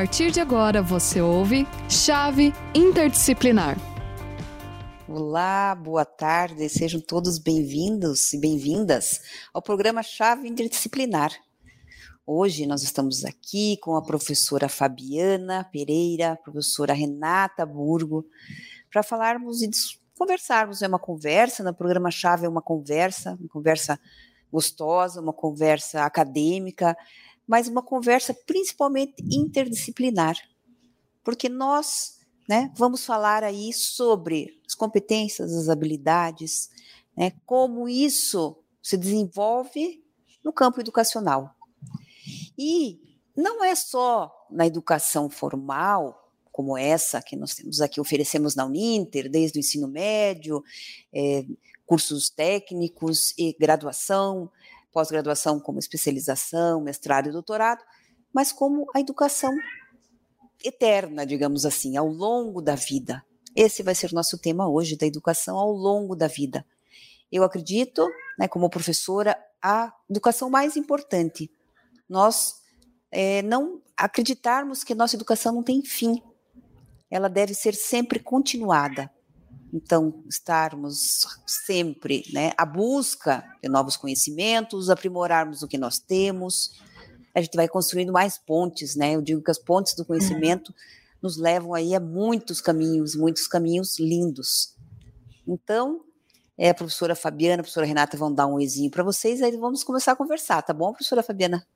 partir de agora você ouve Chave Interdisciplinar. Olá, boa tarde, sejam todos bem-vindos e bem-vindas ao programa Chave Interdisciplinar. Hoje nós estamos aqui com a professora Fabiana Pereira, professora Renata Burgo, para falarmos e conversarmos. É uma conversa, no programa Chave é uma conversa, uma conversa gostosa, uma conversa acadêmica, mas uma conversa principalmente interdisciplinar, porque nós né, vamos falar aí sobre as competências, as habilidades, né, como isso se desenvolve no campo educacional. E não é só na educação formal, como essa que nós temos aqui, oferecemos na Uninter, desde o ensino médio, é, cursos técnicos e graduação, pós-graduação como especialização, mestrado e doutorado, mas como a educação eterna, digamos assim, ao longo da vida. Esse vai ser o nosso tema hoje, da educação ao longo da vida. Eu acredito, né, como professora, a educação mais importante. Nós é, não acreditarmos que nossa educação não tem fim. Ela deve ser sempre continuada. Então, estarmos sempre né, à busca de novos conhecimentos, aprimorarmos o que nós temos. A gente vai construindo mais pontes, né? Eu digo que as pontes do conhecimento nos levam aí a muitos caminhos, muitos caminhos lindos. Então, é, a professora Fabiana, a professora Renata vão dar um oizinho para vocês, aí vamos começar a conversar, tá bom, professora Fabiana?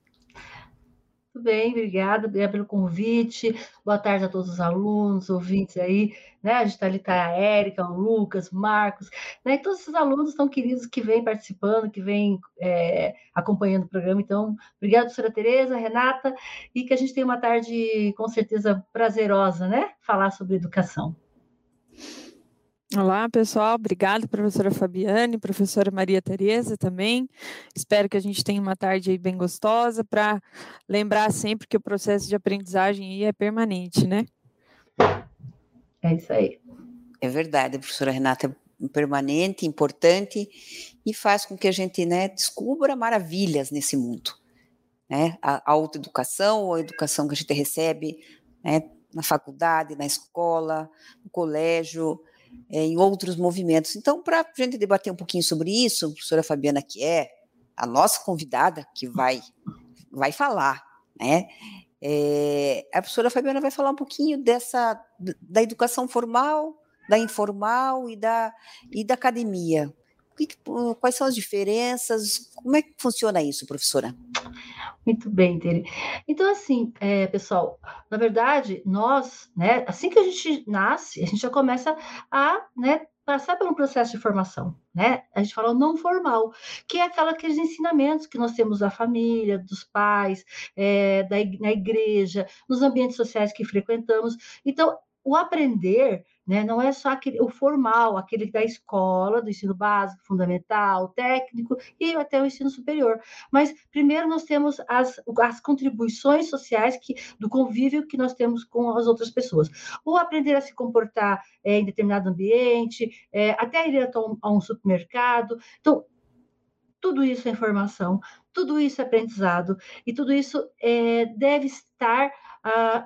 Tudo bem, obrigada, pelo convite. Boa tarde a todos os alunos, ouvintes aí, né? A gente está ali, tá a Érica, o Lucas, o Marcos, né? E todos esses alunos tão queridos que vêm participando, que vêm é, acompanhando o programa. Então, obrigada, professora Tereza, Renata, e que a gente tenha uma tarde, com certeza, prazerosa, né? Falar sobre educação. Olá, pessoal. Obrigada, professora Fabiane, professora Maria Tereza também. Espero que a gente tenha uma tarde aí bem gostosa para lembrar sempre que o processo de aprendizagem aí é permanente, né? É isso aí. É verdade, professora Renata, é permanente, importante e faz com que a gente, né, descubra maravilhas nesse mundo, né? A autoeducação, a educação que a gente recebe, né, na faculdade, na escola, no colégio, é, em outros movimentos. Então, para a gente debater um pouquinho sobre isso, a professora Fabiana, que é a nossa convidada, que vai, vai falar, né? É, a professora Fabiana vai falar um pouquinho dessa da educação formal, da informal e da, e da academia. Quais são as diferenças? Como é que funciona isso, professora? Muito bem, Tere. Então, assim, é, pessoal, na verdade, nós, né, assim que a gente nasce, a gente já começa a, né, passar pelo processo de formação, né? A gente fala não formal, que é aquela, aqueles ensinamentos que nós temos da família, dos pais, é, da, na igreja, nos ambientes sociais que frequentamos. Então, o aprender né? Não é só aquele, o formal, aquele da escola, do ensino básico, fundamental, técnico e até o ensino superior. Mas primeiro nós temos as, as contribuições sociais que, do convívio que nós temos com as outras pessoas. Ou aprender a se comportar é, em determinado ambiente, é, até ir a um, a um supermercado. Então, tudo isso é informação, tudo isso é aprendizado, e tudo isso é, deve estar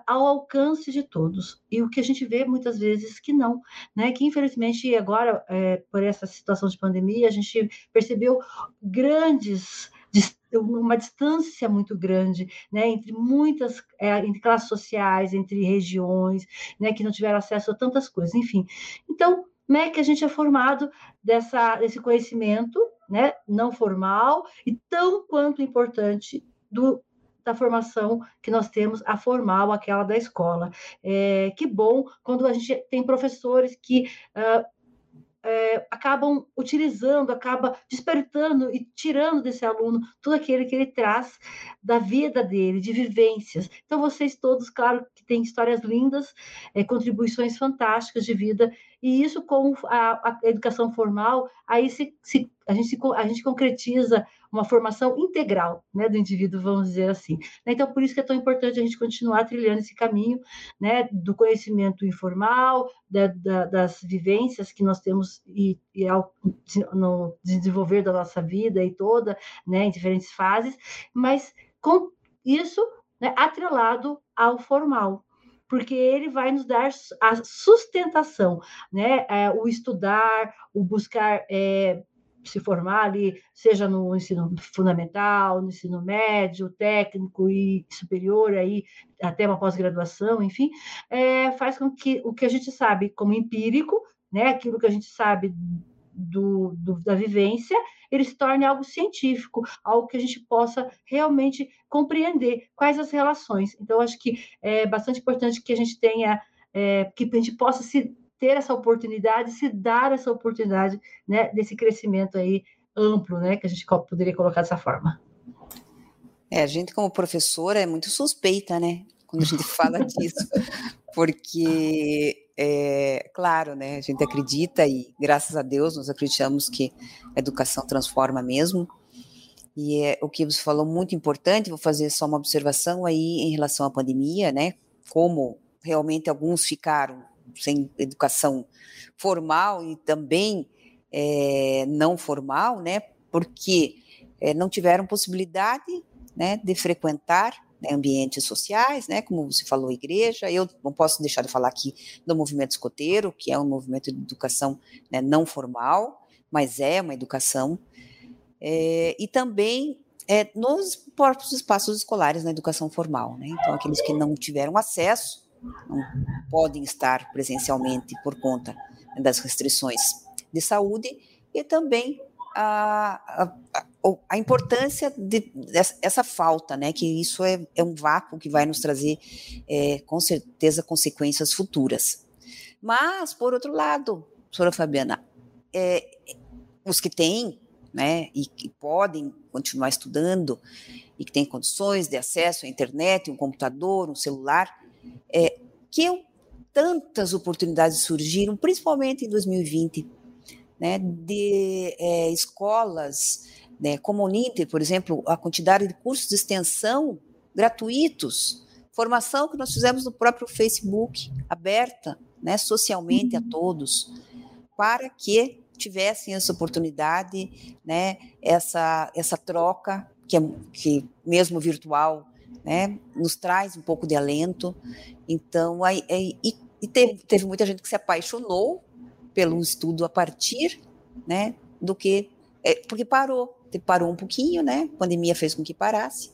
ao alcance de todos. E o que a gente vê muitas vezes que não, né? Que infelizmente agora, é, por essa situação de pandemia, a gente percebeu grandes uma distância muito grande, né, entre muitas, é, entre classes sociais, entre regiões, né, que não tiveram acesso a tantas coisas, enfim. Então, como é que a gente é formado dessa, desse conhecimento, né, não formal e tão quanto importante do da formação que nós temos, a formal, aquela da escola. É, que bom quando a gente tem professores que uh, é, acabam utilizando, acaba despertando e tirando desse aluno tudo aquilo que ele traz da vida dele, de vivências. Então, vocês todos, claro, que têm histórias lindas, é, contribuições fantásticas de vida, e isso com a, a educação formal, aí se, se, a, gente a gente concretiza uma formação integral né, do indivíduo, vamos dizer assim. Então, por isso que é tão importante a gente continuar trilhando esse caminho né, do conhecimento informal, da, da, das vivências que nós temos e, e ao, no desenvolver da nossa vida e toda, né, em diferentes fases, mas com isso né, atrelado ao formal porque ele vai nos dar a sustentação, né? É, o estudar, o buscar é, se formar ali, seja no ensino fundamental, no ensino médio, técnico e superior, aí até uma pós-graduação, enfim, é, faz com que o que a gente sabe como empírico, né? Aquilo que a gente sabe do, do, da vivência, ele se torne algo científico, algo que a gente possa realmente compreender quais as relações. Então, acho que é bastante importante que a gente tenha, é, que a gente possa se ter essa oportunidade, se dar essa oportunidade, né, desse crescimento aí amplo, né, que a gente poderia colocar dessa forma. É, a gente como professora é muito suspeita, né, quando a gente fala disso, porque é, claro, né, a gente acredita e graças a Deus nós acreditamos que a educação transforma mesmo. E é o que você falou muito importante, vou fazer só uma observação aí em relação à pandemia, né? Como realmente alguns ficaram sem educação formal e também é, não formal, né? Porque é, não tiveram possibilidade, né, de frequentar né, ambientes sociais, né, como você falou, igreja. Eu não posso deixar de falar aqui do movimento escoteiro, que é um movimento de educação né, não formal, mas é uma educação. É, e também é, nos próprios espaços escolares na educação formal. Né? Então, aqueles que não tiveram acesso não podem estar presencialmente por conta das restrições de saúde e também a, a, a importância de, dessa falta, né? Que isso é, é um vácuo que vai nos trazer, é, com certeza, consequências futuras. Mas, por outro lado, professora Fabiana, é, os que têm, né, e que podem continuar estudando, e que têm condições de acesso à internet, um computador, um celular, é, que tantas oportunidades surgiram, principalmente em 2020, né, de é, escolas né, como o Uninter, por exemplo, a quantidade de cursos de extensão gratuitos, formação que nós fizemos no próprio Facebook, aberta né, socialmente a uhum. todos, para que tivessem essa oportunidade, né, essa, essa troca, que, é, que mesmo virtual, né, nos traz um pouco de alento. Então, aí, aí e, e teve, teve muita gente que se apaixonou pelo estudo a partir né, do que. É, porque parou, parou um pouquinho, né? A pandemia fez com que parasse.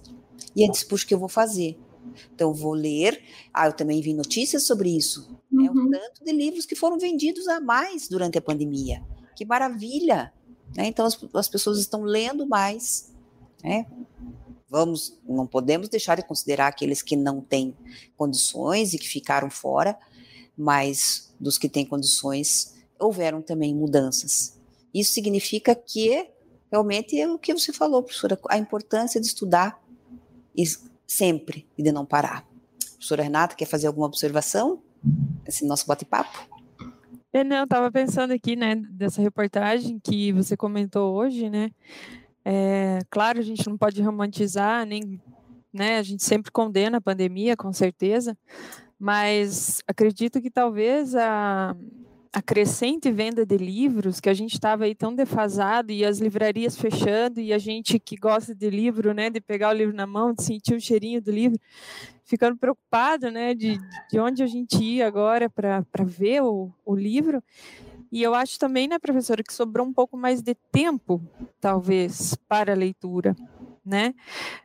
E eu disse, puxa, o que eu vou fazer? Então, vou ler. Ah, eu também vi notícias sobre isso. Né, uhum. Né, tanto de livros que foram vendidos a mais durante a pandemia. Que maravilha! Né? Então, as, as pessoas estão lendo mais. Né? Vamos, não podemos deixar de considerar aqueles que não têm condições e que ficaram fora, mas dos que têm condições houveram também mudanças. Isso significa que realmente é o que você falou, professora, a importância de estudar sempre e de não parar. professora Renata, quer fazer alguma observação nesse nosso bate-papo? Eu é, não, estava pensando aqui, né, dessa reportagem que você comentou hoje, né? É, claro, a gente não pode romantizar, nem, né? A gente sempre condena a pandemia, com certeza, mas acredito que talvez a, a crescente venda de livros, que a gente estava aí tão defasado e as livrarias fechando e a gente que gosta de livro, né, de pegar o livro na mão, de sentir o cheirinho do livro, ficando preocupado, né, de, de onde a gente ia agora para ver o, o livro. E eu acho também, né, professora, que sobrou um pouco mais de tempo, talvez, para a leitura né?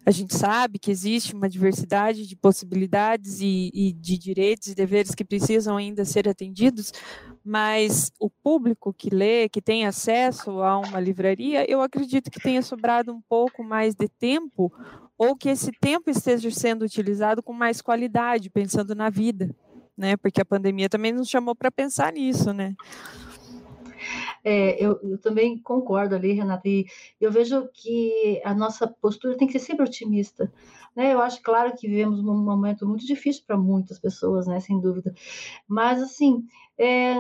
A gente sabe que existe uma diversidade de possibilidades e, e, de direitos e deveres que precisam ainda ser atendidos, mas o público que lê, que tem acesso a uma livraria, eu acredito que tenha sobrado um pouco mais de tempo ou que esse tempo esteja sendo utilizado com mais qualidade, pensando na vida, né? Porque a pandemia também nos chamou para pensar nisso, né? É, eu, eu, também concordo ali, Renata, e eu vejo que a nossa postura tem que ser sempre otimista. Né? Eu acho, claro, que vivemos um momento muito difícil para muitas pessoas, né? sem dúvida, mas, assim, é,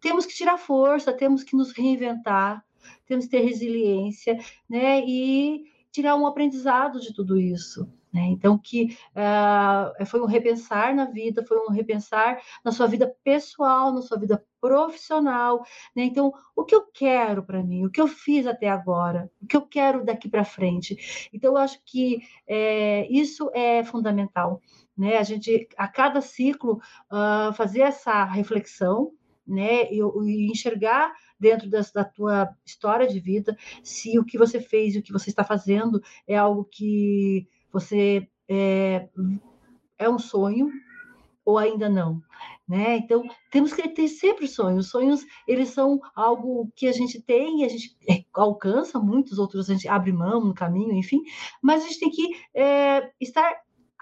temos que tirar força, temos que nos reinventar, temos que ter resiliência, né? E, tirar um aprendizado de tudo isso. Né? Então, que uh, foi um repensar na vida, foi um repensar na sua vida pessoal, na sua vida profissional. Né? Então, o que eu quero para mim, o que eu fiz até agora, o que eu quero daqui para frente. Então, eu acho que é, isso é fundamental. Né? A gente, a cada ciclo, uh, fazer essa reflexão né, e, e enxergar dentro das, da tua história de vida se o que você fez e o que você está fazendo é algo que você é, é um sonho ou ainda não, né? Então temos que ter sempre sonhos. Os sonhos eles são algo que a gente tem, a gente é, alcança, muitos outros a gente abre mão no caminho, enfim. Mas a gente tem que é, estar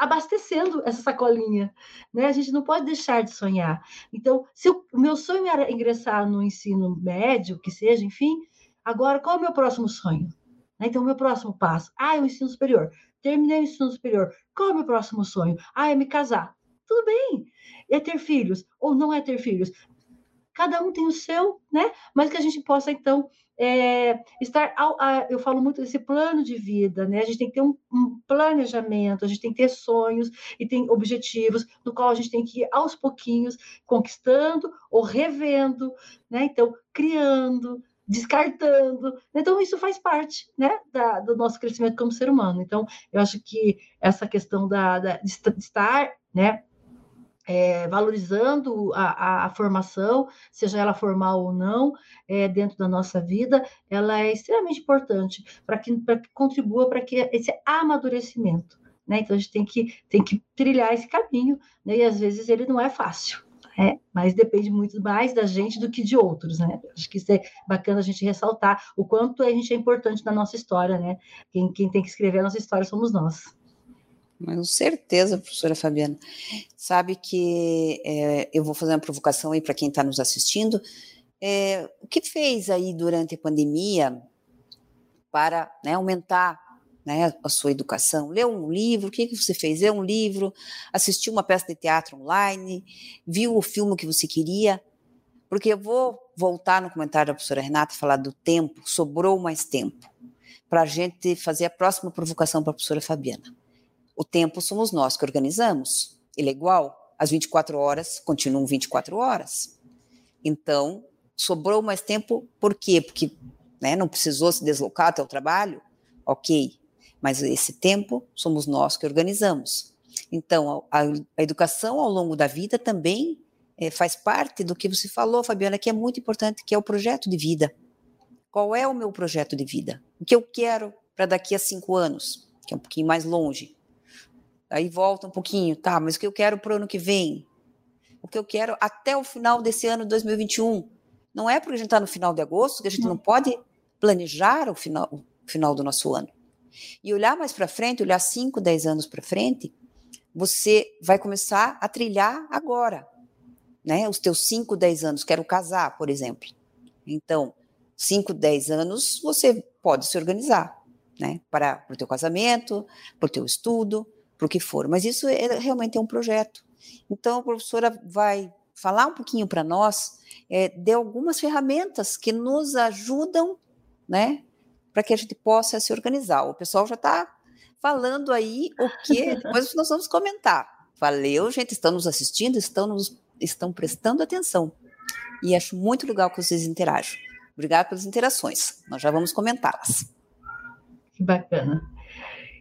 abastecendo essa sacolinha, né? A gente não pode deixar de sonhar. Então, se o meu sonho era ingressar no ensino médio, que seja, enfim, agora qual é o meu próximo sonho? Né? Então, o meu próximo passo, ah, é o ensino superior terminei o ensino superior. Qual é o meu próximo sonho? Ah, é me casar. Tudo bem. É ter filhos ou não é ter filhos. Cada um tem o seu, né? Mas que a gente possa, então, é, estar. Ao, a, eu falo muito desse plano de vida, né? A gente tem que ter um, um, planejamento, a gente tem que ter sonhos e tem objetivos, no qual a gente tem que ir aos pouquinhos conquistando ou revendo, né? Então, criando, descartando. Então, isso faz parte né, da, do nosso crescimento como ser humano. Então, eu acho que essa questão da, da de estar né, é, valorizando a, a, formação, seja ela formal ou não, é, dentro da nossa vida, ela é extremamente importante para que, que contribua para que esse amadurecimento. Né? Então, a gente tem que, tem que trilhar esse caminho, né? e às vezes ele não é fácil né? Mas depende muito mais da gente do que de outros, né? Acho que isso é bacana a gente ressaltar o quanto a gente é importante na nossa história, né? Quem, quem tem que escrever a nossa história somos nós. Com certeza, professora Fabiana. Sabe que é, eu vou fazer uma provocação aí para quem está nos assistindo. É, o que fez aí durante a pandemia para né, aumentar né, a sua educação, leu um livro, o que, que você fez? Leu um livro, assistiu uma peça de teatro online, viu o filme que você queria, porque eu vou voltar no comentário da professora Renata falar do tempo, sobrou mais tempo, para a gente fazer a próxima provocação para a professora Fabiana. O tempo somos nós que organizamos, ele é igual, as 24 horas continuam 24 horas. Então, sobrou mais tempo, por quê? Porque né, não precisou se deslocar até o trabalho? Ok, mas esse tempo somos nós que organizamos. Então, a, a educação ao longo da vida também é, faz parte do que você falou, Fabiana, que é muito importante, que é o projeto de vida. Qual é o meu projeto de vida? O que eu quero para daqui a cinco anos, que é um pouquinho mais longe. Aí volta um pouquinho, tá, mas o que eu quero para o ano que vem? O que eu quero até o final desse ano de 2021? Não é porque a gente está no final de agosto que a gente não pode planejar o final, o final do nosso ano. E olhar mais para frente, olhar 5, 10 anos para frente, você vai começar a trilhar agora, né? Os teus 5, 10 anos, quero casar, por exemplo. Então, 5, 10 anos, você pode se organizar, né? Para o teu casamento, para o teu estudo, para o que for. Mas isso é, realmente é um projeto. Então, a professora vai falar um pouquinho para nós é, de algumas ferramentas que nos ajudam, né? para que a gente possa se organizar. O pessoal já está falando aí o que depois nós vamos comentar. Valeu, gente, estão nos assistindo, estão, nos, estão prestando atenção. E acho muito legal que vocês interajam. Obrigada pelas interações. Nós já vamos comentá-las. Que bacana.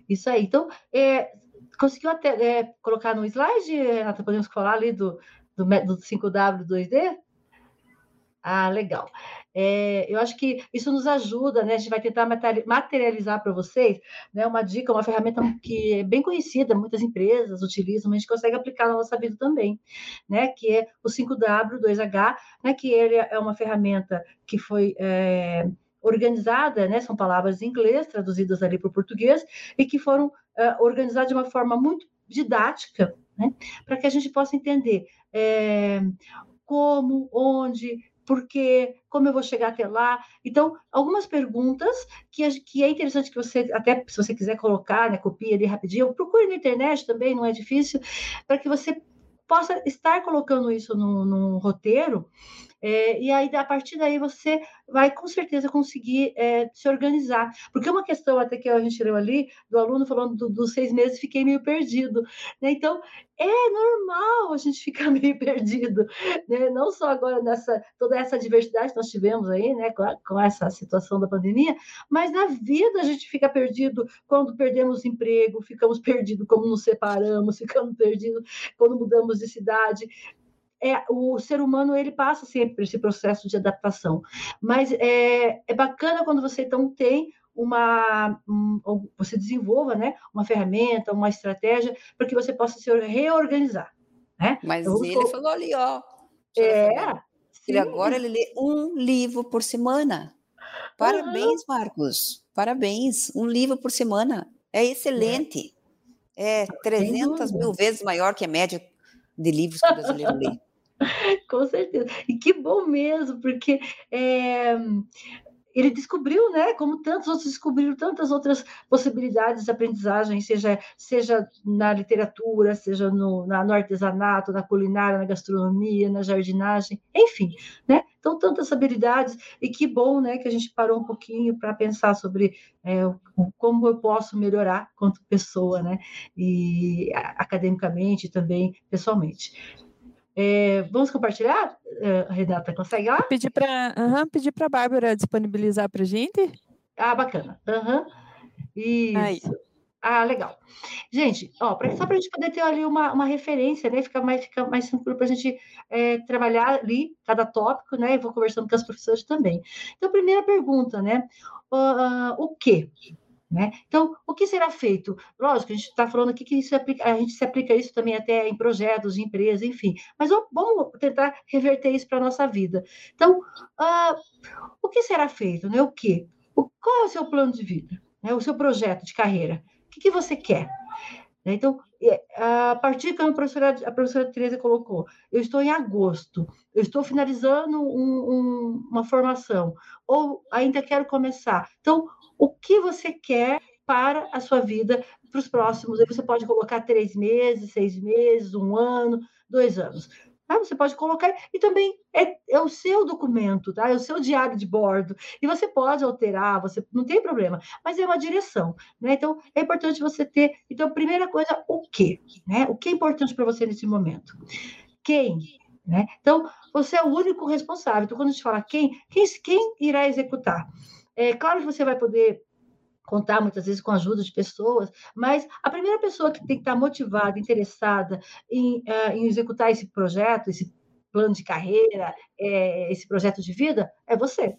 Isso aí. Então, é, conseguiu até é, colocar no slide, Renata? Podemos falar ali do, do, do 5W 2D? Ah, legal. É, eu acho que isso nos ajuda, né? A gente vai tentar materializar para vocês né, uma dica, uma ferramenta que é bem conhecida, muitas empresas utilizam, mas a gente consegue aplicar na nossa vida também, né? Que é o 5W2H, né? Que ele é uma ferramenta que foi. É, organizada, né, são palavras em inglês traduzidas ali para o português e que foram uh, organizadas de uma forma muito didática, né, para que a gente possa entender é, como, onde, porque como eu vou chegar até lá? Então, algumas perguntas que, que é interessante que você, até se você quiser colocar, né, copia ali rapidinho, procure na internet também, não é difícil, para que você possa estar colocando isso no, no roteiro É, e aí, a partir daí, você vai com certeza conseguir é, se organizar. Porque uma questão até que a gente leu ali, do aluno falando do, dos seis meses, fiquei meio perdido. Né? Então, é normal a gente ficar meio perdido, né? não só agora nessa toda essa diversidade que nós tivemos aí, né, com, a, com, essa situação da pandemia, mas na vida a gente fica perdido quando perdemos emprego, ficamos perdidos quando nos separamos, ficamos perdidos quando mudamos de cidade. É, o ser humano ele passa sempre por esse processo de adaptação, mas é, é bacana quando você então tem uma um, você desenvolva né, uma ferramenta, uma estratégia para que você possa se reorganizar. Né? Mas então, ele falou ali, ó. É. Ele agora ele lê um livro por semana. Parabéns, uhum. Marcos. Parabéns. Um livro por semana. É excelente. É 300 mil vezes maior que a média de livros que o brasileiro lê. Com certeza. E que bom mesmo, porque é, ele descobriu, né, como tantos outros descobriram tantas outras possibilidades de aprendizagem, seja, seja na literatura, seja no, na, no artesanato, na culinária, na gastronomia, na jardinagem, enfim, né? Então, tantas habilidades, e que bom, né, que a gente parou um pouquinho para pensar sobre é, como eu posso melhorar quanto pessoa, né, e academicamente também pessoalmente. É, vamos compartilhar, uh, Renata? Consegue lá? Pedir para uhum, pedir a Bárbara disponibilizar para a gente. Ah, bacana. Uhum. Isso. Aí. Ah, legal. Gente, ó, pra, só para a gente poder ter ali uma, uma referência, né? Fica mais, fica mais tranquilo para a gente é, trabalhar ali cada tópico, né? E vou conversando com as professoras também. Então, primeira pergunta, né? Uh, o que? Né? Então, o que será feito? Lógico, a gente está falando aqui que isso aplica, a gente se aplica isso também até em projetos de empresa, enfim. Mas vamos tentar reverter isso para a nossa vida. Então, uh, o que será feito? Né? O quê? O, qual é o seu plano de vida? Né? O seu projeto de carreira? O que, que você quer? Né? Então, é, a partir que a professora, a professora Teresa colocou, eu estou em agosto, eu estou finalizando um, um, uma formação, ou ainda quero começar. Então, o que você quer para a sua vida para os próximos. Aí você pode colocar três meses, seis meses, um ano, dois anos. Tá? Você pode colocar, e também é, é, o seu documento, tá? é o seu diário de bordo, e você pode alterar, você não tem problema, mas é uma direção. Né? Então, é importante você ter. Então, primeira coisa, o quê? Né? O que é importante para você nesse momento? Quem? Né? Então, você é o único responsável. Então, quando a gente fala quem, quem, quem irá executar? É claro que você vai poder contar muitas vezes com a ajuda de pessoas, mas a primeira pessoa que tem que estar motivada, interessada em, uh, em executar esse projeto, esse plano de carreira, é, esse projeto de vida, é você.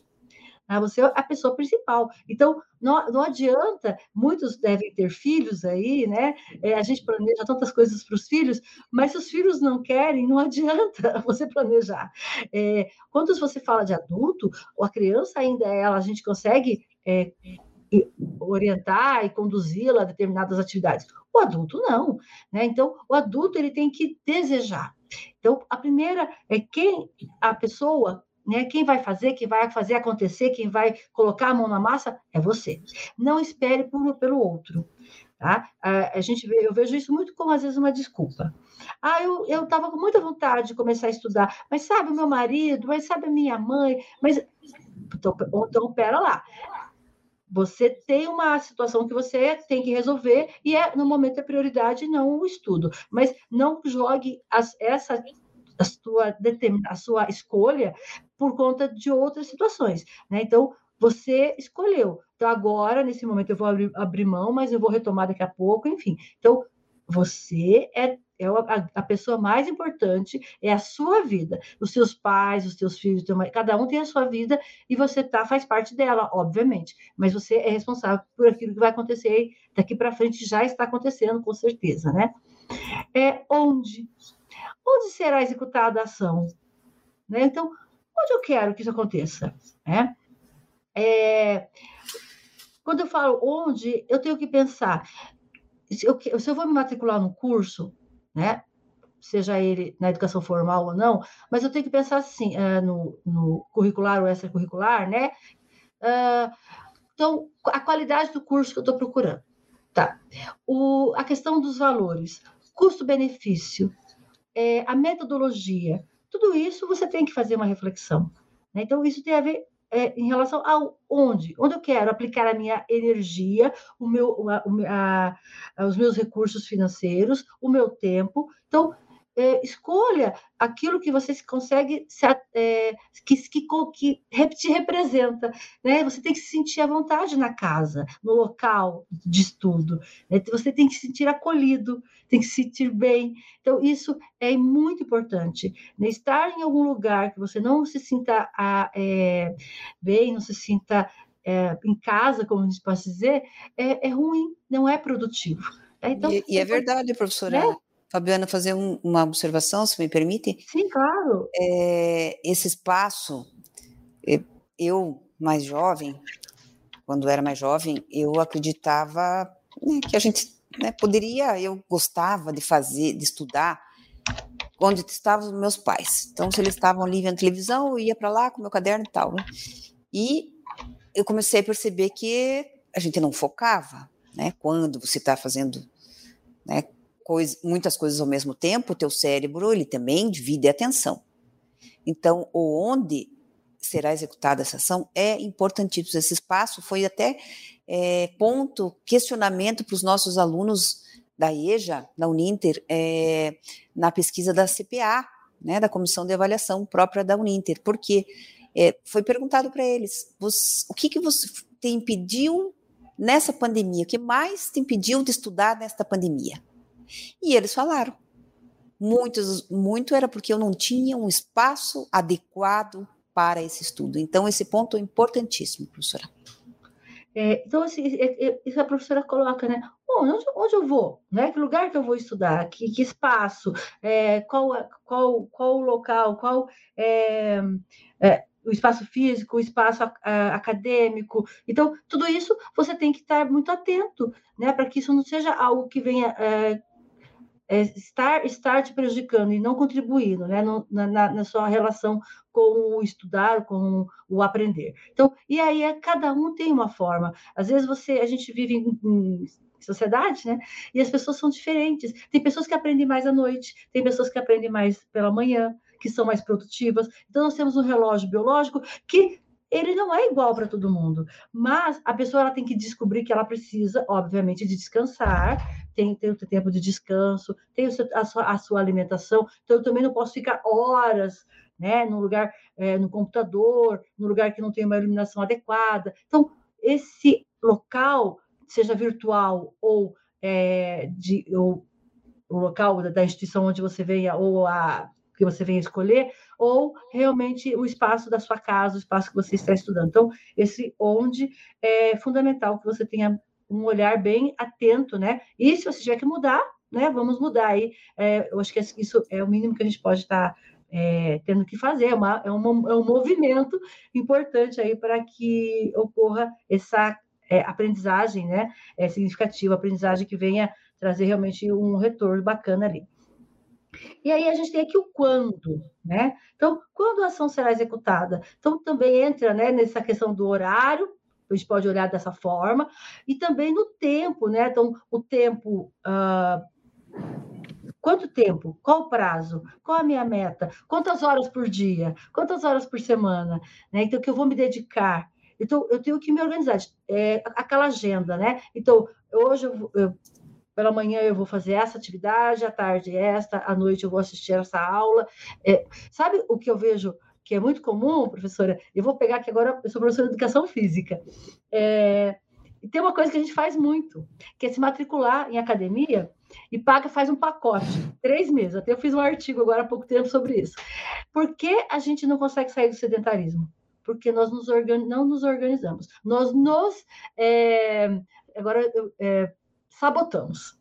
Né? Você é a pessoa principal. Então, não, não adianta, muitos devem ter filhos aí, né? É, a gente planeja tantas coisas para os filhos, mas se os filhos não querem, não adianta você planejar. É, quando você fala de adulto, a criança ainda é ela, a gente consegue é, orientar e conduzi-la a determinadas atividades. O adulto não, né? Então, o adulto ele tem que desejar. Então, a primeira é quem a pessoa né? Quem vai fazer, quem vai fazer acontecer, quem vai colocar a mão na massa é você. Não espere por, pelo outro. Tá? A, a gente vê, eu vejo isso muito como às vezes uma desculpa. Ah, eu estava com muita vontade de começar a estudar, mas sabe o meu marido, mas sabe a minha mãe, mas então, então pera lá. Você tem uma situação que você tem que resolver e é no momento a prioridade não o estudo, mas não jogue as, essa a sua, a sua escolha por conta de outras situações. Né? Então, você escolheu. Então, agora, nesse momento, eu vou abrir, abrir mão, mas eu vou retomar daqui a pouco, enfim. Então, você é, é a, pessoa mais importante, é a sua vida. Os seus pais, os seus filhos, cada um tem a sua vida e você tá, faz parte dela, obviamente. Mas você é responsável por aquilo que vai acontecer daqui para frente, já está acontecendo, com certeza, né? É onde onde será executada a ação? Né? Então, onde eu quero que isso aconteça? Né? É, quando eu falo onde, eu tenho que pensar, se eu, se eu vou me matricular no curso, né, seja ele na educação formal ou não, mas eu tenho que pensar assim, uh, no, no, curricular ou extracurricular, né? Uh, então, a qualidade do curso que eu estou procurando. Tá. O, a questão dos valores, custo-benefício, é, a metodologia, tudo isso você tem que fazer uma reflexão. Né? Então, isso tem a ver é, em relação ao onde, onde eu quero aplicar a minha energia, o meu, a, a, os meus recursos financeiros, o meu tempo. Então, é, escolha aquilo que você consegue, se, é, que, que, que te representa. Né? Você tem que se sentir à vontade na casa, no local de estudo. Né? Você tem que se sentir acolhido, tem que se sentir bem. Então, isso é muito importante. Né? Estar em algum lugar que você não se sinta a, é, bem, não se sinta é, em casa, como a gente pode dizer, é, é ruim, não é produtivo. Então, e, e é verdade, professora. Né? Fabiana, fazer um, uma observação, se me permite? Sim, claro. É, esse espaço, eu, mais jovem, quando era mais jovem, eu acreditava né, que a gente né, poderia, eu gostava de fazer, de estudar, onde estavam os meus pais. Então, se eles estavam ali vendo televisão, eu ia para lá com meu caderno e tal. Né? E eu comecei a perceber que a gente não focava, né? Quando você está fazendo, né? Coisa, muitas coisas ao mesmo tempo, o teu cérebro ele também divide a atenção. Então, onde será executada essa ação é importantíssimo. Esse espaço foi até é, ponto, questionamento para os nossos alunos da EJA, da Uninter, é, na pesquisa da CPA, né, da Comissão de Avaliação própria da Uninter, porque é, foi perguntado para eles, o que, que você te impediu nessa pandemia, o que mais te impediu de estudar nesta pandemia? E eles falaram. Muitos, muito era porque eu não tinha um espaço adequado para esse estudo. Então, esse ponto é importantíssimo, professora. É, então, assim, é, é, isso a professora coloca, né? Onde, onde, eu vou? Né? Que lugar que eu vou estudar? Que, que espaço? É, qual, qual, qual o local? Qual é, é, o espaço físico, o espaço acadêmico? Então, tudo isso você tem que estar muito atento, né? Para que isso não seja algo que venha é, estar, estar te prejudicando e não contribuindo né, no, na, na, sua relação com o estudar, com o aprender. Então, e aí é, cada um tem uma forma. Às vezes você, a gente vive em, em sociedade, né? E as pessoas são diferentes. Tem pessoas que aprendem mais à noite, tem pessoas que aprendem mais pela manhã, que são mais produtivas. Então, nós temos um relógio biológico que ele não é igual para todo mundo, mas a pessoa ela tem que descobrir que ela precisa, obviamente, de descansar, tem, tem o tempo de descanso, tem o seu, a, sua, a, sua, alimentação, então eu também não posso ficar horas né, no lugar, é, no computador, no lugar que não tem uma iluminação adequada. Então, esse local, seja virtual ou é, de, ou, o local da, da instituição onde você venha, ou a que você venha escolher, ou realmente o espaço da sua casa, o espaço que você está estudando. Então, esse onde é fundamental que você tenha um olhar bem atento, né? E se você tiver que mudar, né? Vamos mudar aí. É, eu acho que isso é o mínimo que a gente pode estar é, tendo que fazer, é, uma, é, uma, é um movimento importante aí para que ocorra essa é, aprendizagem, né? É, significativa, aprendizagem que venha trazer realmente um retorno bacana ali. E aí a gente tem aqui o quando, né? Então, quando a ação será executada? Então, também entra né, nessa questão do horário, a gente pode olhar dessa forma, e também no tempo, né? Então, o tempo. Uh, quanto tempo? Qual o prazo? Qual a minha meta? Quantas horas por dia? Quantas horas por semana? Né? Então, que eu vou me dedicar. Então, eu tenho que me organizar. É, aquela agenda, né? Então, hoje eu, eu pela manhã eu vou fazer essa atividade, à tarde esta, à noite eu vou assistir essa aula. É, sabe o que eu vejo que é muito comum, professora? Eu vou pegar aqui agora, eu sou professora de educação física. É, e tem uma coisa que a gente faz muito, que é se matricular em academia e paga, faz um pacote, três meses. Até eu fiz um artigo agora há pouco tempo sobre isso. Por que a gente não consegue sair do sedentarismo? Porque nós nos não nos organizamos. Nós nos. É, agora, eu, é, sabotamos.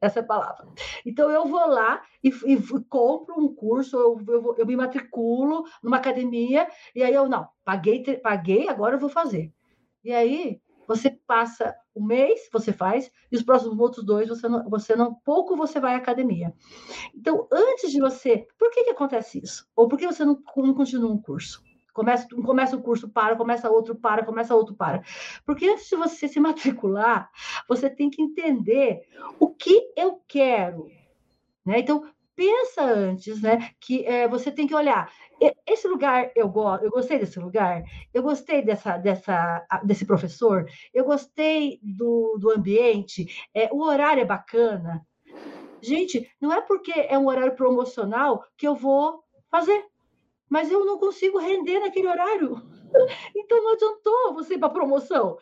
Essa é a palavra. Então, eu vou lá e, e compro um curso, eu, eu, eu, me matriculo numa academia, e aí eu, não, paguei, paguei, agora eu vou fazer. E aí, você passa um mês, você faz, e os próximos outros dois, você não, você não pouco você vai à academia. Então, antes de você, por que, que acontece isso? Ou por que você não, não continua um curso? Começa, começa o curso, para, começa outro, para, começa outro, para. Porque antes de você se matricular, você tem que entender o que eu quero. Né? Então, pensa antes, né? Que é, você tem que olhar. Esse lugar eu gosto, eu gostei desse lugar, eu gostei dessa, dessa, desse professor, eu gostei do, do ambiente, é, o horário é bacana. Gente, não é porque é um horário promocional que eu vou fazer, mas eu não consigo render naquele horário. Então não adiantou você ir para promoção.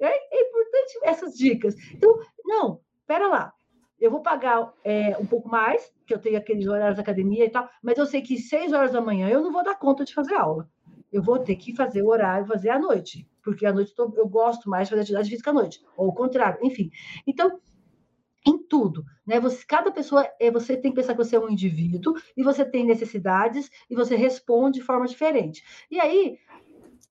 É, é importante essas dicas. Então, não, pera lá eu vou pagar é, um pouco mais, que eu tenho aqueles horários da academia e tal, mas eu sei que seis horas da manhã eu não vou dar conta de fazer aula. Eu vou ter que fazer o horário, fazer à noite, porque à noite eu gosto mais de fazer atividade física à noite, ou o contrário, enfim. Então, em tudo, né? Você, cada pessoa, é, você tem que pensar que você é um indivíduo e você tem necessidades e você responde de forma diferente. E aí,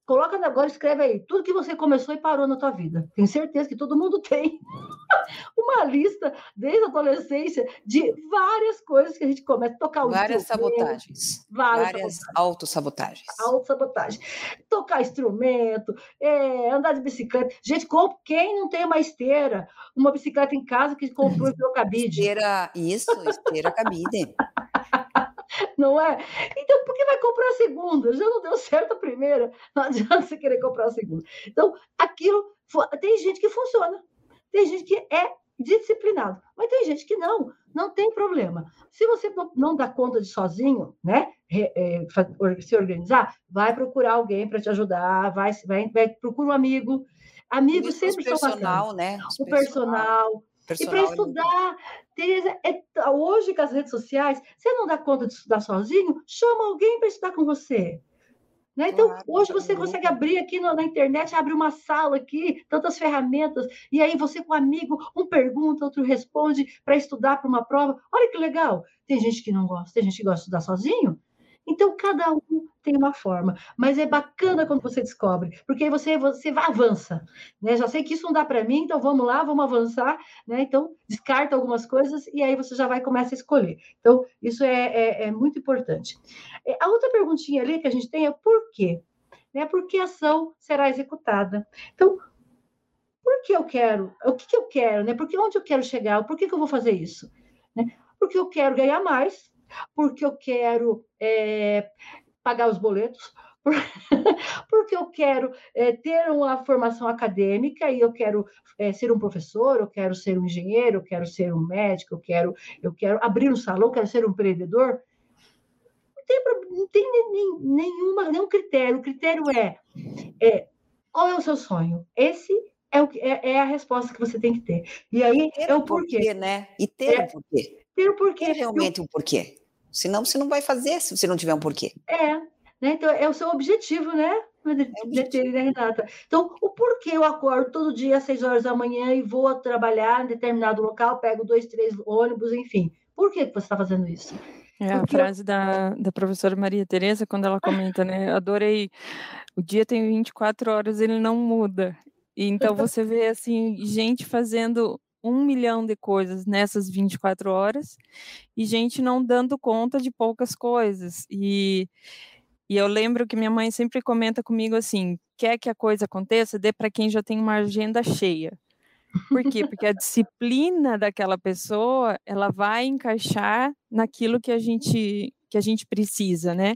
Coloca agora, escreve aí, tudo que você começou e parou na tua vida. Tenho certeza que todo mundo tem uma lista, desde a adolescência, de várias coisas que a gente começa a tocar o Várias sabotagens. Várias, várias autossabotagens. Autossabotagem. Tocar instrumento, é, andar de bicicleta. Gente, quem não tem uma esteira, uma bicicleta em casa que comprou e virou cabide? Esteira, isso, esteira cabide. Não é? Então, por que vai comprar a segunda? Já não deu certo a primeira, não adianta você querer comprar a segunda. Então, aquilo, tem gente que funciona, tem gente que é disciplinado, mas tem gente que não, não tem problema. Se você não dá conta de sozinho, né, é, se organizar, vai procurar alguém para te ajudar, vai, vai, vai procura um amigo. Amigos sempre são personal, né? o personal, e para estudar, Tereza, é, hoje com as redes sociais, você não dá conta de estudar sozinho? Chama alguém para estudar com você. Né? Então, claro, hoje você consegue abrir aqui no, na internet, abre uma sala aqui, tantas ferramentas, e aí você com um amigo, um pergunta, outro responde para estudar para uma prova. Olha que legal. Tem gente que não gosta, tem gente que gosta de estudar sozinho. Então, cada um tem uma forma. Mas é bacana quando você descobre, porque aí você, você avança. Né? Já sei que isso não dá para mim, então vamos lá, vamos avançar. Né? Então, descarta algumas coisas e aí você já vai começar a escolher. Então, isso é, é, é muito importante. É, a outra perguntinha ali que a gente tem é por quê? Né? Por que a ação será executada? Então, por que eu quero? O que, que eu quero? Né? Porque onde eu quero chegar? Por que, que eu vou fazer isso? Né? Porque eu quero ganhar mais, porque eu quero é, pagar os boletos, porque eu quero é, ter uma formação acadêmica e eu quero é, ser um professor, eu quero ser um engenheiro, eu quero ser um médico, eu quero, eu quero abrir um salão, eu quero ser um empreendedor. Não tem, não tem nem, nenhuma, nenhum critério. O critério é, é qual é o seu sonho? Esse é, o, é, é, a resposta que você tem que ter. E aí é o porquê. porquê né? E ter é, o porquê. Ter o porquê. Ter realmente o um porquê. Senão você não vai fazer se você não tiver um porquê. É, né? Então é o seu objetivo, né? De, ter, né, Renata? Então, o porquê eu acordo todo dia às seis horas da manhã e vou trabalhar em determinado local, pego dois, três ônibus, enfim. Por que você está fazendo isso? É Porque a frase eu... da, da professora Maria Tereza, quando ela comenta, né? Adorei. O dia tem 24 horas, ele não muda. E então você vê assim, gente fazendo um milhão de coisas nessas 24 horas e gente não dando conta de poucas coisas. E, e eu lembro que minha mãe sempre comenta comigo assim: quer que a coisa aconteça, dê para quem já tem uma agenda cheia. Por quê? Porque a disciplina daquela pessoa, ela vai encaixar naquilo que a gente que a gente precisa, né?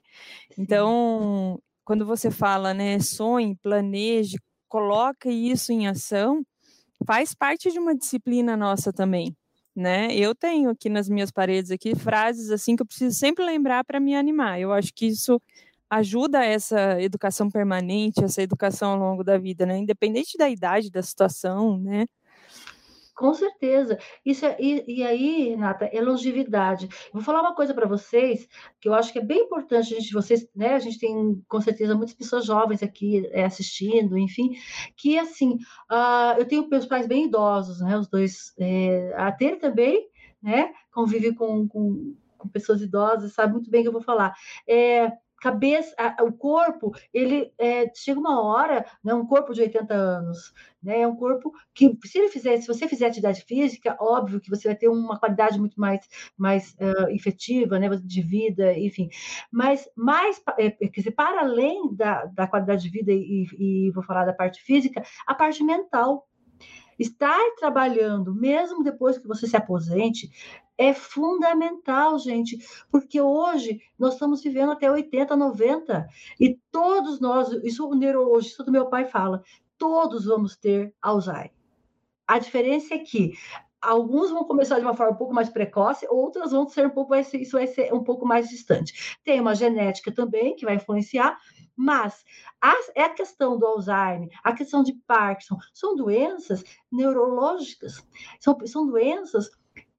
Então, quando você fala, né, sonhe, planeje, coloca isso em ação, faz parte de uma disciplina nossa também, né? Eu tenho aqui nas minhas paredes aqui frases assim que eu preciso sempre lembrar para me animar. Eu acho que isso ajuda essa educação permanente, essa educação ao longo da vida, né? Independente da idade, da situação, né? Com certeza. Isso é, e, e, aí, Renata, é longevidade. Vou falar uma coisa para vocês que eu acho que é bem importante. A gente, vocês, né? A gente tem com certeza muitas pessoas jovens aqui é, assistindo, enfim, que assim, uh, eu tenho meus pais bem idosos, né? Os dois, é, a Tere também, né? Convive com, com, com pessoas idosas, sabe muito bem o que eu vou falar. É, cabeça, a, o corpo, ele é, chega uma hora, né, um corpo de 80 anos, né, é um corpo que, se ele fizer, se você fizer atividade física, óbvio que você vai ter uma qualidade muito mais, mais uh, efetiva, né, de vida, enfim, mas mais, é, quer dizer, para além da, da qualidade de vida e, e vou falar da parte física, a parte mental, estar trabalhando, mesmo depois que você se aposente, é fundamental, gente, porque hoje nós estamos vivendo até 80, 90, e todos nós, isso o neurologista do meu pai fala, todos vamos ter Alzheimer. A diferença é que alguns vão começar de uma forma um pouco mais precoce, outras vão ser um pouco mais, isso vai ser um pouco mais distante. Tem uma genética também que vai influenciar, mas a, é a questão do Alzheimer, a questão de Parkinson, são doenças neurológicas, são, são doenças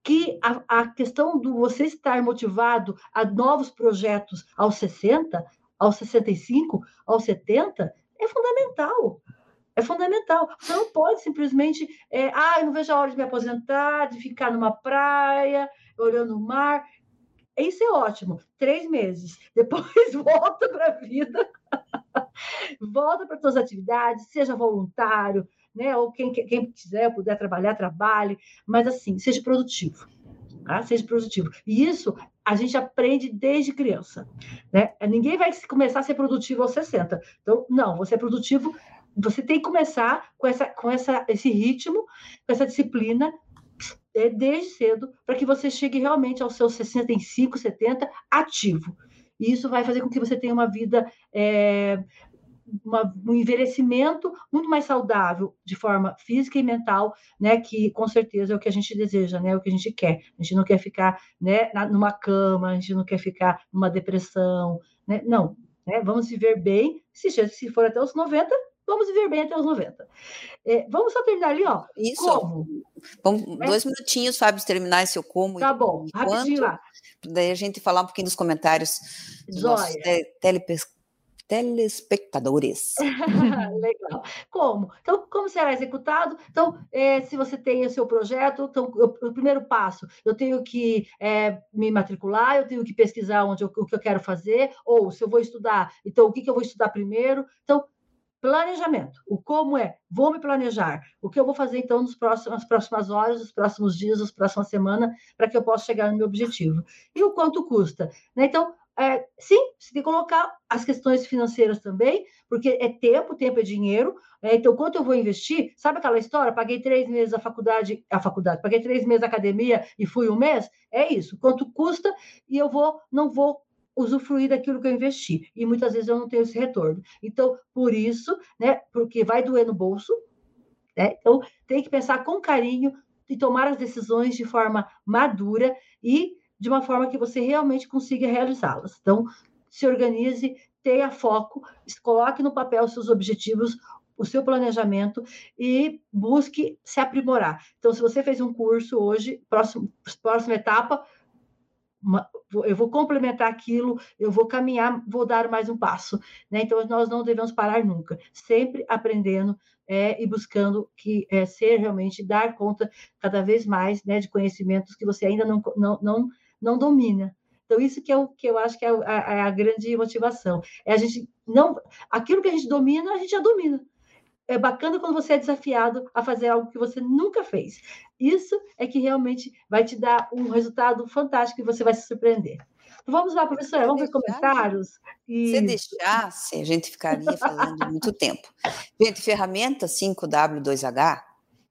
que a, a questão do você estar motivado a novos projetos aos 60, aos 65, aos 70, é fundamental. É fundamental. Você não pode simplesmente, é, ah, eu não vejo a hora de me aposentar, de ficar numa praia, olhando o mar. Isso é ótimo. Três meses. Depois volta para a vida, volta para as suas atividades, seja voluntário, né? Ou quem, quem quiser, puder trabalhar, trabalhe. Mas assim, seja produtivo. Tá? Seja produtivo. E isso a gente aprende desde criança. Né? Ninguém vai começar a ser produtivo aos 60. Então, não, você é produtivo você tem que começar com, essa, com essa, esse ritmo, com essa disciplina, é, desde cedo, para que você chegue realmente aos seus 65, 70 ativo. E isso vai fazer com que você tenha uma vida, é, uma, um envelhecimento muito mais saudável, de forma física e mental, né? Que com certeza é o que a gente deseja, né? É o que a gente quer. A gente não quer ficar né, numa cama, a gente não quer ficar numa depressão, né? Não. Né? Vamos viver bem, se, se for até os 90, Vamos viver bem até os 90. É, vamos só terminar ali, ó. Isso. Como? Vamos, é. Dois minutinhos, Fábio, terminar esse eu como. Tá bom, rapidinho lá. Daí a gente falar um pouquinho dos comentários dos nossos telespectadores. Legal. Como? Então, como será executado? Então, é, se você tem o seu projeto, então, eu, o primeiro passo, eu tenho que é, me matricular, eu tenho que pesquisar onde eu, o que eu quero fazer, ou se eu vou estudar, então, o que, que eu vou estudar primeiro? Então, Planejamento. O como é, vou me planejar. O que eu vou fazer, então, nos próximos, nas próximas horas, nos próximos dias, nas próximas semanas, para que eu possa chegar no meu objetivo. E o quanto custa. Né? Então, é, sim, você tem que colocar as questões financeiras também, porque é tempo, tempo é dinheiro. É, então, quanto eu vou investir? Sabe aquela história? Paguei três meses a faculdade, a faculdade, paguei três meses a academia e fui um mês? É isso. Quanto custa? E eu vou, não vou usufruir daquilo que eu investi. E muitas vezes eu não tenho esse retorno. Então, por isso, né, porque vai doer no bolso, né? Então, tem que pensar com carinho e tomar as decisões de forma madura e de uma forma que você realmente consiga realizá-las. Então, se organize, tenha foco, coloque no papel seus objetivos, o seu planejamento e busque se aprimorar. Então, se você fez um curso hoje, próximo, próxima etapa, uma, eu vou complementar aquilo, eu vou caminhar, vou dar mais um passo. Né? Então, nós não devemos parar nunca, sempre aprendendo é, e buscando que é, ser realmente, dar conta cada vez mais né, de conhecimentos que você ainda não, não, não, não domina. Então, isso que, é o, que eu acho que é a, a, grande motivação. É a gente não. Aquilo que a gente domina, a gente já domina é bacana quando você é desafiado a fazer algo que você nunca fez. Isso é que realmente vai te dar um resultado fantástico e você vai se surpreender. Então, vamos lá, professora, vamos ver comentários. Se deixasse, a gente ficaria falando muito tempo. Gente, ferramenta 5W2H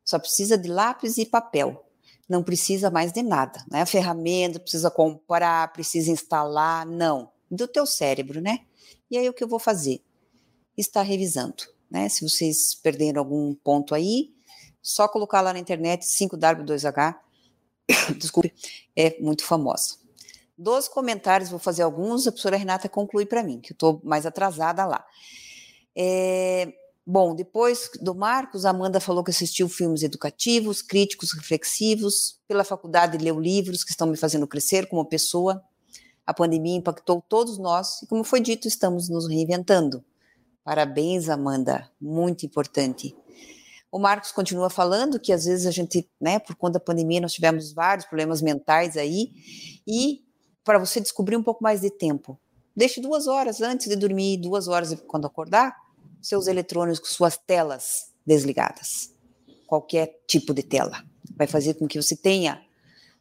só precisa de lápis e papel. Não precisa mais de nada, né? A ferramenta precisa comprar, precisa instalar, não. Do teu cérebro, né? E aí o que eu vou fazer? Está revisando né? Se vocês perderam algum ponto aí, só colocar lá na internet 5W2H, desculpe, é muito famosa. Dos comentários, vou fazer alguns, a professora Renata conclui para mim, que eu estou mais atrasada lá. É, bom, depois do Marcos, Amanda falou que assistiu filmes educativos, críticos, reflexivos, pela faculdade leu livros que estão me fazendo crescer como pessoa. A pandemia impactou todos nós e, como foi dito, estamos nos reinventando. Parabéns, Amanda, muito importante. O Marcos continua falando que às vezes a gente, né, por conta da pandemia, nós tivemos vários problemas mentais aí, e para você descobrir um pouco mais de tempo, deixe duas horas antes de dormir, duas horas quando acordar, seus eletrônicos, suas telas desligadas. Qualquer tipo de tela. Vai fazer com que você tenha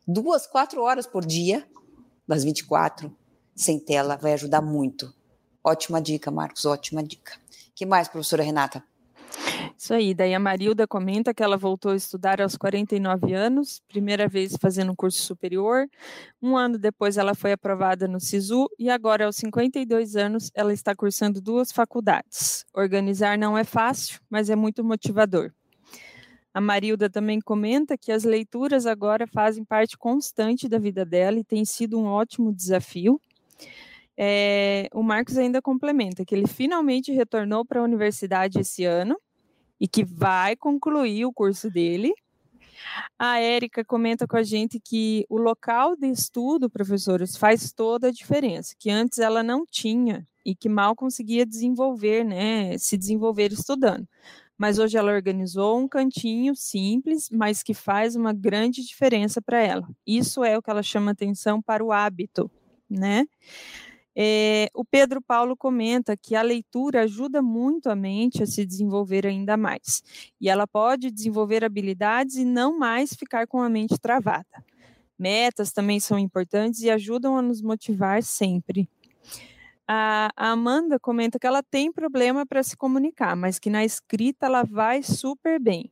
duas, quatro horas por dia, das 24, sem tela, vai ajudar muito Ótima dica, Marcos, ótima dica. que mais, professora Renata? Isso aí, daí a Marilda comenta que ela voltou a estudar aos 49 anos, primeira vez fazendo um curso superior. Um ano depois ela foi aprovada no SISU e agora aos 52 anos ela está cursando duas faculdades. Organizar não é fácil, mas é muito motivador. A Marilda também comenta que as leituras agora fazem parte constante da vida dela e tem sido um ótimo desafio. É, o Marcos ainda complementa que ele finalmente retornou para a universidade esse ano e que vai concluir o curso dele. A Érica comenta com a gente que o local de estudo, professores, faz toda a diferença, que antes ela não tinha e que mal conseguia desenvolver, né, se desenvolver estudando. Mas hoje ela organizou um cantinho simples, mas que faz uma grande diferença para ela. Isso é o que ela chama atenção para o hábito, né? É, o Pedro Paulo comenta que a leitura ajuda muito a mente a se desenvolver ainda mais, e ela pode desenvolver habilidades e não mais ficar com a mente travada. Metas também são importantes e ajudam a nos motivar sempre. A, a Amanda comenta que ela tem problema para se comunicar, mas que na escrita ela vai super bem.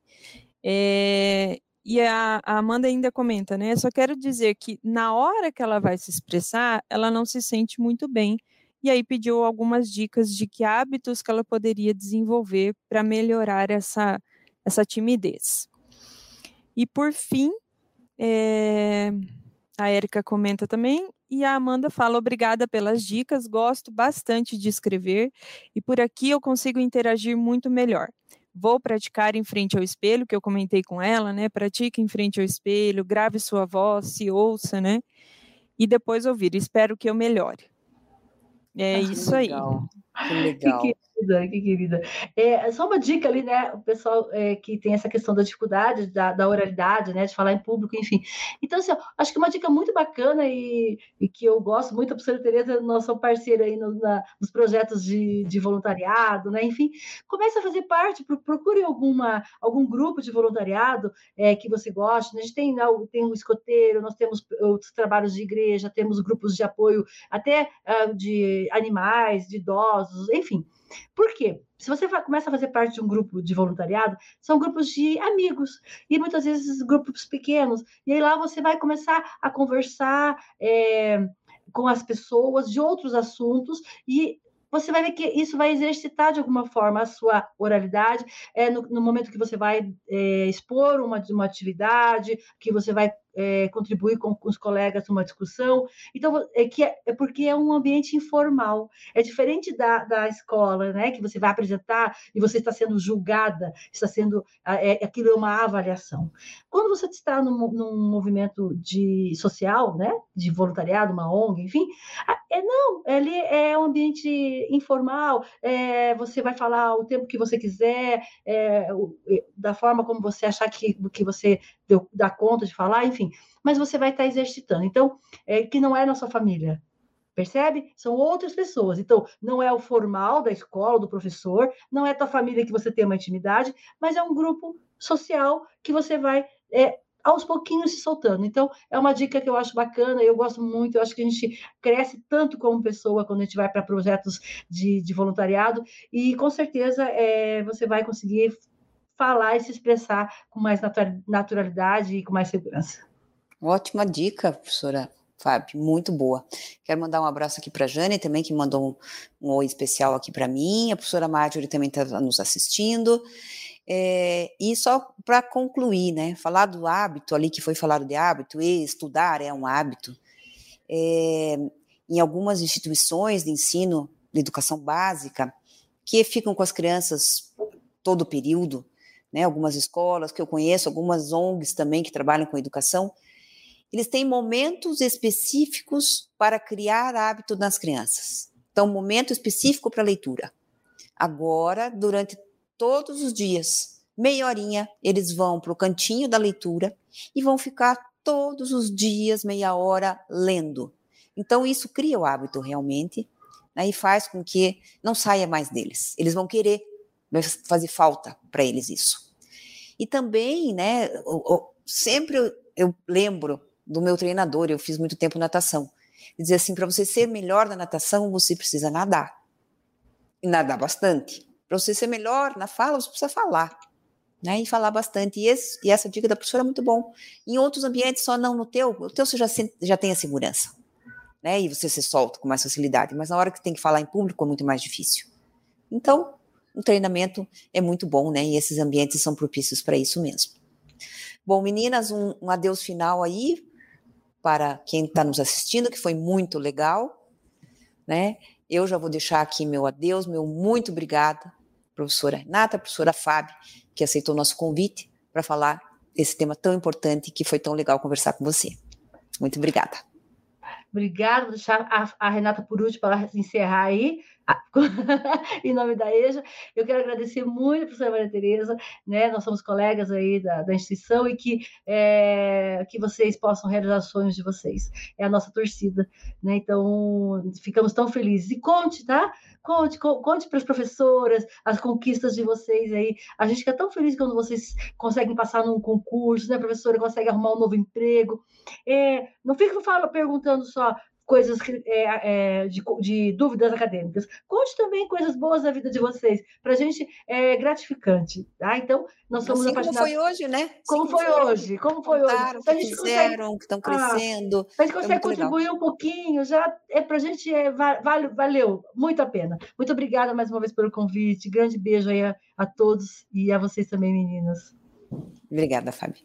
É, e a, a, Amanda ainda comenta, né? Só quero dizer que na hora que ela vai se expressar, ela não se sente muito bem. E aí pediu algumas dicas de que hábitos que ela poderia desenvolver para melhorar essa, essa timidez. E por fim, é, a Érica comenta também, e a Amanda fala: obrigada pelas dicas, gosto bastante de escrever, e por aqui eu consigo interagir muito melhor vou praticar em frente ao espelho, que eu comentei com ela, né? Pratique em frente ao espelho, grave sua voz, se ouça, né? E depois ouvir. Espero que eu melhore. É ah, isso aí. Que legal. Querida, que querida. É, só uma dica ali, né? O pessoal é, que tem essa questão da dificuldade da, da, oralidade, né? De falar em público, enfim. Então, assim, ó, acho que uma dica muito bacana e, e que eu gosto muito, a professora Tereza, nossa parceira aí no, na, nos projetos de, de, voluntariado, né? Enfim, comece a fazer parte, procure alguma, algum grupo de voluntariado é, que você goste. Né? A gente tem, né, tem o escoteiro, nós temos outros trabalhos de igreja, temos grupos de apoio até uh, de animais, de idosos, enfim. Por quê? Se você começa a fazer parte de um grupo de voluntariado, são grupos de amigos, e muitas vezes grupos pequenos, e aí lá você vai começar a conversar é, com as pessoas de outros assuntos, e você vai ver que isso vai exercitar de alguma forma a sua oralidade, é no, no momento que você vai é, expor uma, uma atividade, que você vai é, contribuir com, com, os colegas numa discussão. Então, é, que é, é, porque é um ambiente informal. É diferente da, da escola, né? Que você vai apresentar e você está sendo julgada, está sendo. É, aquilo é uma avaliação. Quando você está num, num movimento de social, né? De voluntariado, uma ONG, enfim, é não, ele é um ambiente informal, é, você vai falar o tempo que você quiser, é, da forma como você achar que, que você deu, dá conta de falar, enfim, mas você vai estar exercitando. Então, é, que não é na sua família, percebe? São outras pessoas. Então, não é o formal da escola, do professor, não é tua família que você tem uma intimidade, mas é um grupo social que você vai é, aos pouquinhos se soltando. Então, é uma dica que eu acho bacana, eu gosto muito, eu acho que a gente cresce tanto como pessoa quando a gente vai para projetos de, de, voluntariado, e com certeza é, você vai conseguir falar e se expressar com mais naturalidade e com mais segurança. Ótima dica, professora Fábio, muito boa. Quero mandar um abraço aqui para a Jane também, que mandou um, um oi especial aqui para mim. A professora Marjorie também está nos assistindo. É, e só para concluir, né, falar do hábito ali que foi falado de hábito, e estudar é um hábito. É, em algumas instituições de ensino de educação básica, que ficam com as crianças todo o período, né, algumas escolas que eu conheço, algumas ONGs também que trabalham com educação, eles têm momentos específicos para criar hábito nas crianças. Então, momento específico para leitura. Agora, durante todos os dias, meia horinha, eles vão para o cantinho da leitura e vão ficar todos os dias, meia hora, lendo. Então, isso cria o hábito realmente né, e faz com que não saia mais deles. Eles vão querer vai fazer falta para eles isso. E também, né, eu, eu, sempre eu, eu, lembro do meu treinador, eu fiz muito tempo natação, dizer assim, para você ser melhor na natação, você precisa nadar. E nadar bastante. Para você ser melhor na fala, você precisa falar. Né, e falar bastante. E, esse, e, essa dica da professora é muito bom. Em outros ambientes, só não no teu, o teu você já, já tem a segurança. Né, e você se solta com mais facilidade. Mas na hora que tem que falar em público é muito mais difícil. Então, um treinamento é muito bom, né? E esses ambientes são propícios para isso mesmo. Bom, meninas, um, um adeus final aí para quem está nos assistindo, que foi muito legal, né? Eu já vou deixar aqui meu adeus, meu muito obrigada, professora Renata, professora Fábio, que aceitou o nosso convite para falar esse tema tão importante que foi tão legal conversar com você. Muito obrigada. Obrigada, vou deixar a, a Renata por último para encerrar aí. em nome da EJA. Eu quero agradecer muito a professora Maria Tereza, né? Nós somos colegas aí da, da instituição e que, é, que vocês possam realizar os sonhos de vocês. É a nossa torcida, né? Então, ficamos tão felizes. E conte, tá? Conte, conte para as professoras as conquistas de vocês aí. A gente fica tão feliz quando vocês conseguem passar num concurso, né, professora? Consegue arrumar um novo emprego. É, não fica perguntando só coisas é, é, de, de, dúvidas acadêmicas. Conte também coisas boas da vida de vocês. Para a gente é gratificante, tá? Então, nós somos assim apaixonados. Como foi hoje, né? Como, foi, foi hoje? Como foi Contaram, hoje? Que fizeram, consegue... que estão crescendo. Ah, a gente consegue contribuir legal. um pouquinho, já é para a gente é, vale, valeu muito a pena. Muito obrigada mais uma vez pelo convite. Grande beijo aí a, a todos e a vocês também, meninas. Obrigada, Fábio.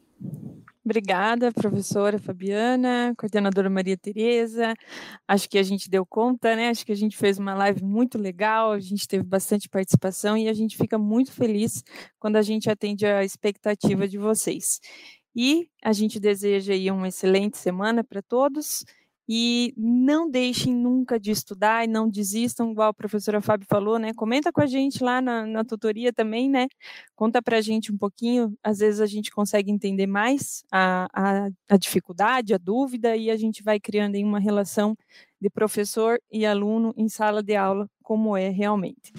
Obrigada, professora Fabiana, coordenadora Maria Tereza. Acho que a gente deu conta, né? Acho que a gente fez uma live muito legal, a gente teve bastante participação e a gente fica muito feliz quando a gente atende a expectativa de vocês. E a gente deseja aí uma excelente semana para todos e não deixem nunca de estudar e não desistam, igual a professora Fábio falou, né? Comenta com a gente lá na, na tutoria também, né? Conta para a gente um pouquinho, às vezes a gente consegue entender mais a, a, a dificuldade, a dúvida, e a gente vai criando em uma relação de professor e aluno em sala de aula, como é realmente.